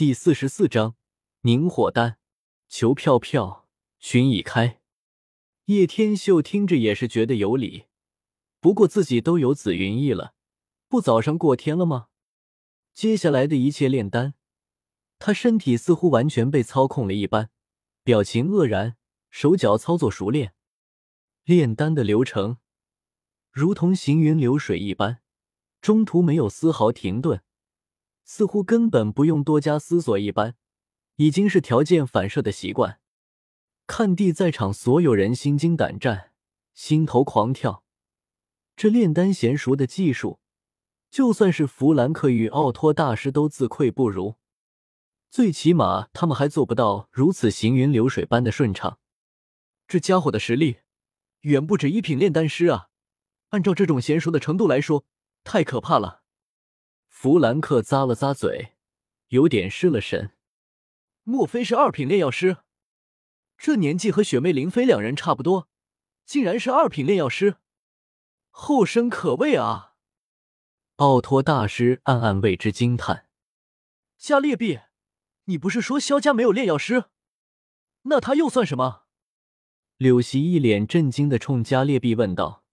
第四十四章凝火丹。求票票，寻已开。叶天秀听着也是觉得有理，不过自己都有紫云翼了，不早上过天了吗？接下来的一切炼丹，他身体似乎完全被操控了一般，表情愕然，手脚操作熟练。炼丹的流程如同行云流水一般，中途没有丝毫停顿。似乎根本不用多加思索一般，已经是条件反射的习惯。看地在场所有人心惊胆战，心头狂跳。这炼丹娴熟的技术，就算是弗兰克与奥托大师都自愧不如。最起码他们还做不到如此行云流水般的顺畅。这家伙的实力远不止一品炼丹师啊！按照这种娴熟的程度来说，太可怕了。弗兰克咂了咂嘴，有点失了神。莫非是二品炼药师？这年纪和雪妹、林飞两人差不多，竟然是二品炼药师，后生可畏啊！奥托大师暗暗为之惊叹。加列毕，你不是说萧家没有炼药师？那他又算什么？柳席一脸震惊的冲加列毕问道。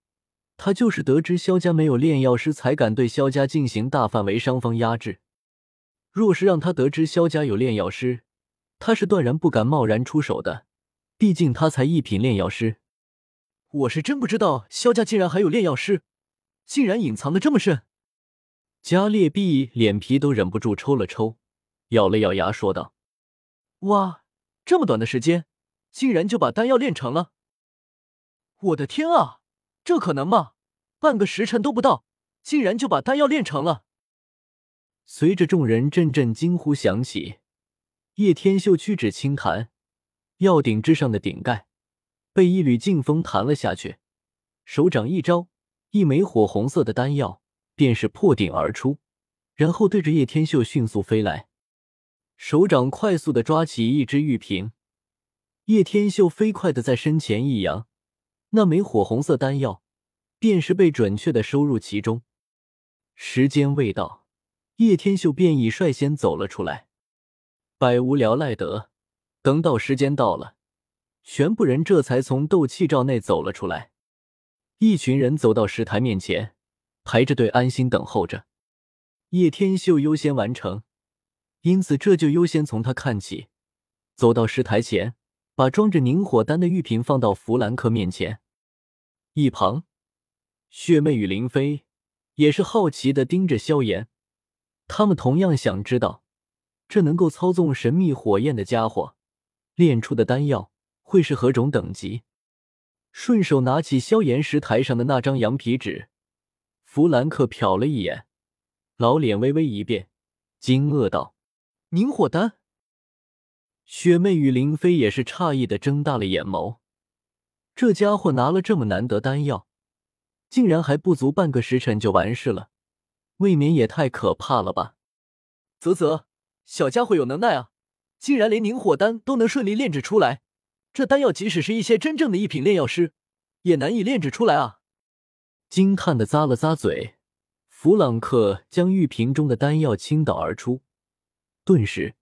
他就是得知萧家没有炼药师，才敢对萧家进行大范围伤方压制。若是让他得知萧家有炼药师，他是断然不敢贸然出手的。毕竟他才一品炼药师。我是真不知道萧家竟然还有炼药师，竟然隐藏的这么深。加列毕脸皮都忍不住抽了抽，咬了咬牙说道：“哇，这么短的时间，竟然就把丹药炼成了！我的天啊！”这可能吗？半个时辰都不到，竟然就把丹药炼成了。随着众人阵阵惊呼响起，叶天秀屈指轻弹，药鼎之上的顶盖被一缕劲风弹了下去，手掌一招，一枚火红色的丹药便是破顶而出，然后对着叶天秀迅速飞来。手掌快速的抓起一只玉瓶，叶天秀飞快的在身前一扬。那枚火红色丹药，便是被准确的收入其中。时间未到，叶天秀便已率先走了出来。百无聊赖得，等到时间到了，全部人这才从斗气罩内走了出来。一群人走到石台面前，排着队安心等候着。叶天秀优先完成，因此这就优先从他看起。走到石台前。把装着凝火丹的玉瓶放到弗兰克面前，一旁，血妹与林飞也是好奇的盯着萧炎，他们同样想知道，这能够操纵神秘火焰的家伙炼出的丹药会是何种等级。顺手拿起萧炎石台上的那张羊皮纸，弗兰克瞟了一眼，老脸微微一变，惊愕道：“凝火丹。”雪妹与林飞也是诧异的睁大了眼眸，这家伙拿了这么难得丹药，竟然还不足半个时辰就完事了，未免也太可怕了吧！啧啧，小家伙有能耐啊，竟然连凝火丹都能顺利炼制出来，这丹药即使是一些真正的一品炼药师，也难以炼制出来啊！惊叹的咂了咂嘴，弗朗克将玉瓶中的丹药倾倒而出，顿时。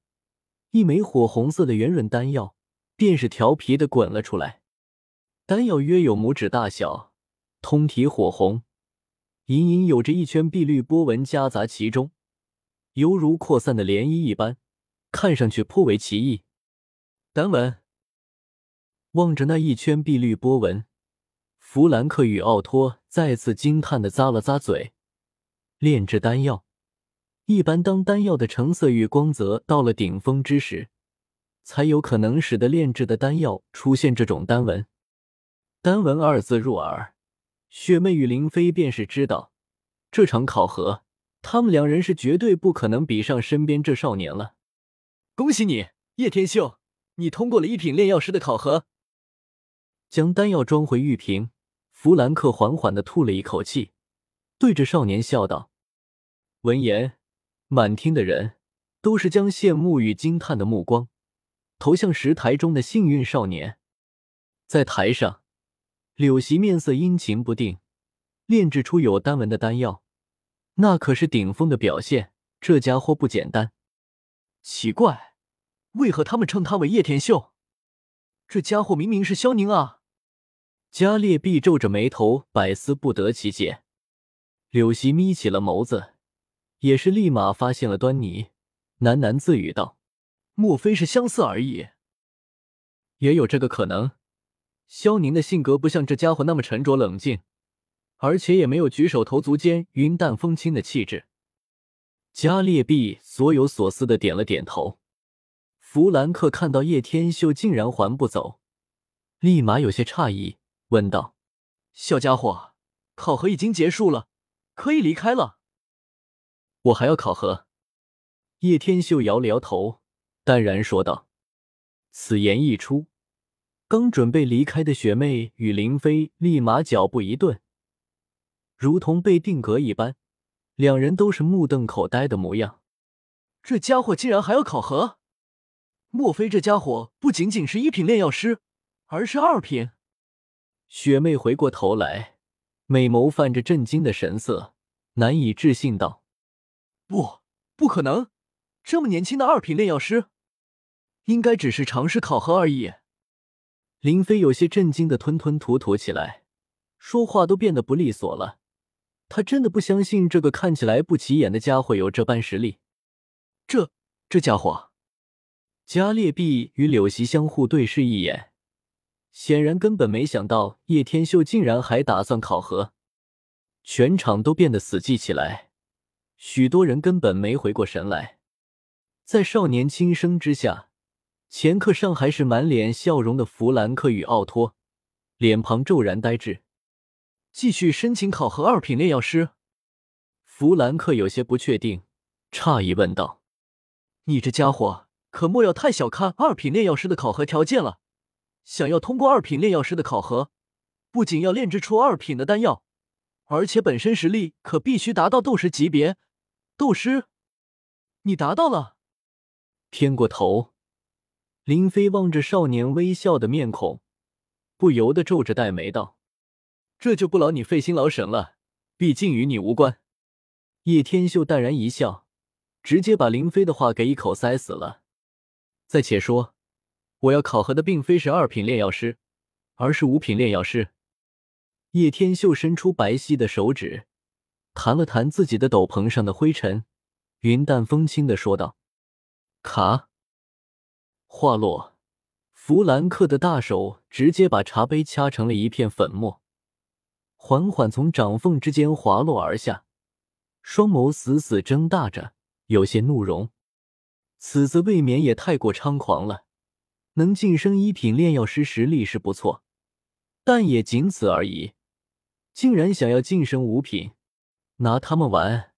一枚火红色的圆润丹药，便是调皮的滚了出来。丹药约有拇指大小，通体火红，隐隐有着一圈碧绿波纹夹杂其中，犹如扩散的涟漪一般，看上去颇为奇异。丹纹。望着那一圈碧绿波纹，弗兰克与奥托再次惊叹的咂了咂嘴。炼制丹药。一般，当丹药的成色与光泽到了顶峰之时，才有可能使得炼制的丹药出现这种丹纹。丹纹二字入耳，雪妹与林飞便是知道，这场考核，他们两人是绝对不可能比上身边这少年了。恭喜你，叶天秀，你通过了一品炼药师的考核。将丹药装回玉瓶，弗兰克缓缓的吐了一口气，对着少年笑道：“闻言。”满厅的人都是将羡慕与惊叹的目光投向石台中的幸运少年。在台上，柳席面色阴晴不定，炼制出有丹纹的丹药，那可是顶峰的表现。这家伙不简单。奇怪，为何他们称他为叶天秀？这家伙明明是萧宁啊！加列毕皱着眉头，百思不得其解。柳溪眯起了眸子，也是立马发现了端倪，喃喃自语道：“莫非是相似而已？也有这个可能。萧宁的性格不像这家伙那么沉着冷静，而且也没有举手投足间云淡风轻的气质。”加列毕所有所思的点了点头。弗兰克看到叶天秀竟然还不走，立马有些诧异，问道：“小家伙，考核已经结束了，可以离开了。”“我还要考核。”叶天秀摇了摇头，淡然说道。此言一出，刚准备离开的雪妹与林飞立马脚步一顿，如同被定格一般。两人都是目瞪口呆的模样，这家伙竟然还要考核？莫非这家伙不仅仅是一品炼药师，而是二品？雪妹回过头来，美眸泛着震惊的神色，难以置信道：“不，不可能！这么年轻的二品炼药师，应该只是尝试考核而已。”林飞有些震惊的吞吞吐吐起来，说话都变得不利索了。他真的不相信这个看起来不起眼的家伙有这般实力。这这家伙，加列毕与柳席相互对视一眼，显然根本没想到叶天秀竟然还打算考核。全场都变得死寂起来，许多人根本没回过神来。在少年轻声之下，前课上还是满脸笑容的弗兰克与奥托，脸庞骤然呆滞。继续申请考核二品炼药师，弗兰克有些不确定，诧异问道：“你这家伙可莫要太小看二品炼药师的考核条件了。想要通过二品炼药师的考核，不仅要炼制出二品的丹药，而且本身实力可必须达到斗师级别。斗师，你达到了。”偏过头，林飞望着少年微笑的面孔，不由得皱着黛眉道。这就不劳你费心劳神了，毕竟与你无关。叶天秀淡然一笑，直接把林飞的话给一口塞死了。再且说，我要考核的并非是二品炼药师，而是五品炼药师。叶天秀伸出白皙的手指，弹了弹自己的斗篷上的灰尘，云淡风轻的说道：“卡。”话落，弗兰克的大手直接把茶杯掐成了一片粉末。缓缓从掌缝之间滑落而下，双眸死死睁大着，有些怒容。此子未免也太过猖狂了。能晋升一品炼药师，实力是不错，但也仅此而已。竟然想要晋升五品，拿他们玩？